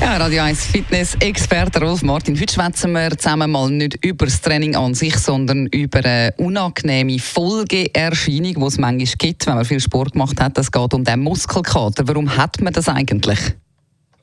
Ja, Radio 1 Fitness-Experte Rolf Martin. Heute schwätzen wir zusammen mal nicht über das Training an sich, sondern über eine unangenehme Folgeerscheinung, die es manchmal gibt, wenn man viel Sport gemacht hat. Es geht um den Muskelkater. Warum hat man das eigentlich?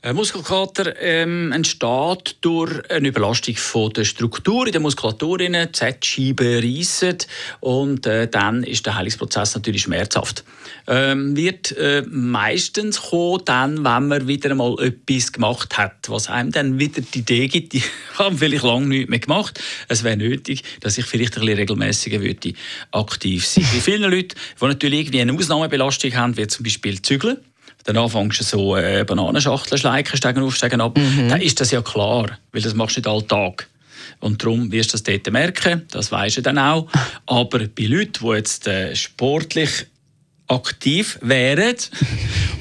Ein Muskelkater ähm, entsteht durch eine Überlastung von der Struktur in der Muskulatur. Die Z-Scheiben reissen und äh, dann ist der Heilungsprozess natürlich schmerzhaft. Ähm, wird äh, meistens kommen, dann, wenn man wieder einmal etwas gemacht hat, was einem dann wieder die Idee gibt, ich habe vielleicht lange nichts mehr gemacht. Es wäre nötig, dass ich vielleicht ein bisschen regelmäßiger würde aktiv sein. Bei vielen Leuten, die natürlich irgendwie eine Ausnahmebelastung haben, wie zum Beispiel Zügeln, dann anfängst du so äh, Bananenschachteln schleichen, steigen auf, steigen ab, mhm. dann ist das ja klar, weil das machst du nicht alltag. Und darum wirst du das dort merken, das weisst du dann auch. Aber bei Leuten, die jetzt äh, sportlich aktiv wären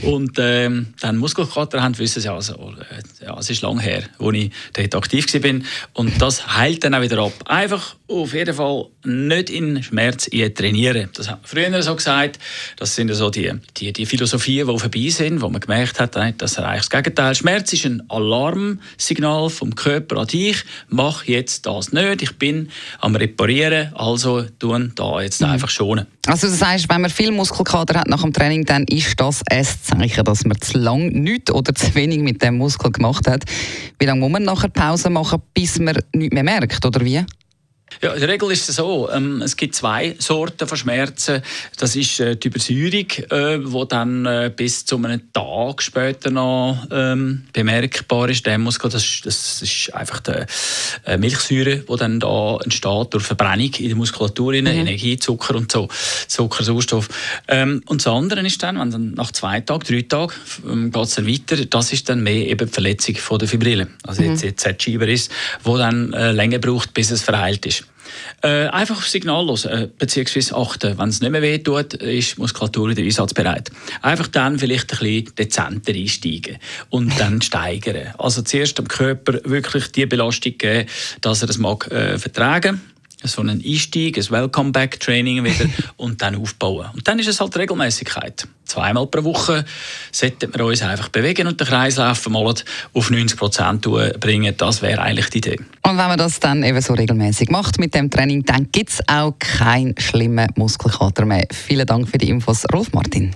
und ähm, dann Muskelkater haben, wissen sie also, äh, ja, es ist lang her, wo ich dort aktiv war. Und das heilt dann auch wieder ab. Einfach auf jeden Fall nicht in Schmerz trainieren. Das haben wir früher so gesagt. Das sind so die, die, die Philosophien, die vorbei sind, wo man gemerkt hat, das erreicht das Gegenteil. Schmerz ist ein Alarmsignal vom Körper an dich. Mach jetzt das nicht. Ich bin am Reparieren, also tun da jetzt mhm. einfach schonen. Also das heißt, wenn man viel Muskelkater hat nach dem Training, dann ist das ein Zeichen, dass man zu lang nichts oder zu wenig mit dem Muskel gemacht hat. Wie lange muss man nachher Pause machen, bis man nichts mehr merkt, oder wie? Ja, in der Regel ist es so, ähm, es gibt zwei Sorten von Schmerzen. Das ist äh, die Übersäuerung, äh, die dann äh, bis zu einem Tag später noch ähm, bemerkbar ist. Der Muskel, das, das ist einfach die äh, Milchsäure, die dann da entsteht durch Verbrennung in der Muskulatur, mhm. Energie, Zucker und so, Zucker, Sauerstoff. Ähm, und das andere ist dann, wenn dann nach zwei Tagen, drei Tagen ähm, geht es dann weiter, das ist dann mehr eben die Verletzung von der Fibrille. Also mhm. jetzt, jetzt Z-Schieber ist, wo dann äh, länger braucht, bis es verheilt ist. Äh, einfach auf Signal hören, äh, beziehungsweise achten. Wenn es nicht mehr weh tut, ist die Muskulatur wieder einsatzbereit. Einfach dann vielleicht ein bisschen dezenter einsteigen und dann steigern. Also zuerst dem Körper wirklich die Belastung geben, dass er es mag äh, vertragen so einen Einstieg, ein Welcome-Back-Training wieder und dann aufbauen. Und dann ist es halt Regelmäßigkeit. Zweimal pro Woche sollten wir uns einfach bewegen und den Kreislauf mal auf 90 Prozent bringen. Das wäre eigentlich die Idee. Und wenn man das dann eben so regelmäßig macht mit dem Training, dann gibt es auch keinen schlimmen Muskelkater mehr. Vielen Dank für die Infos, Rolf Martin.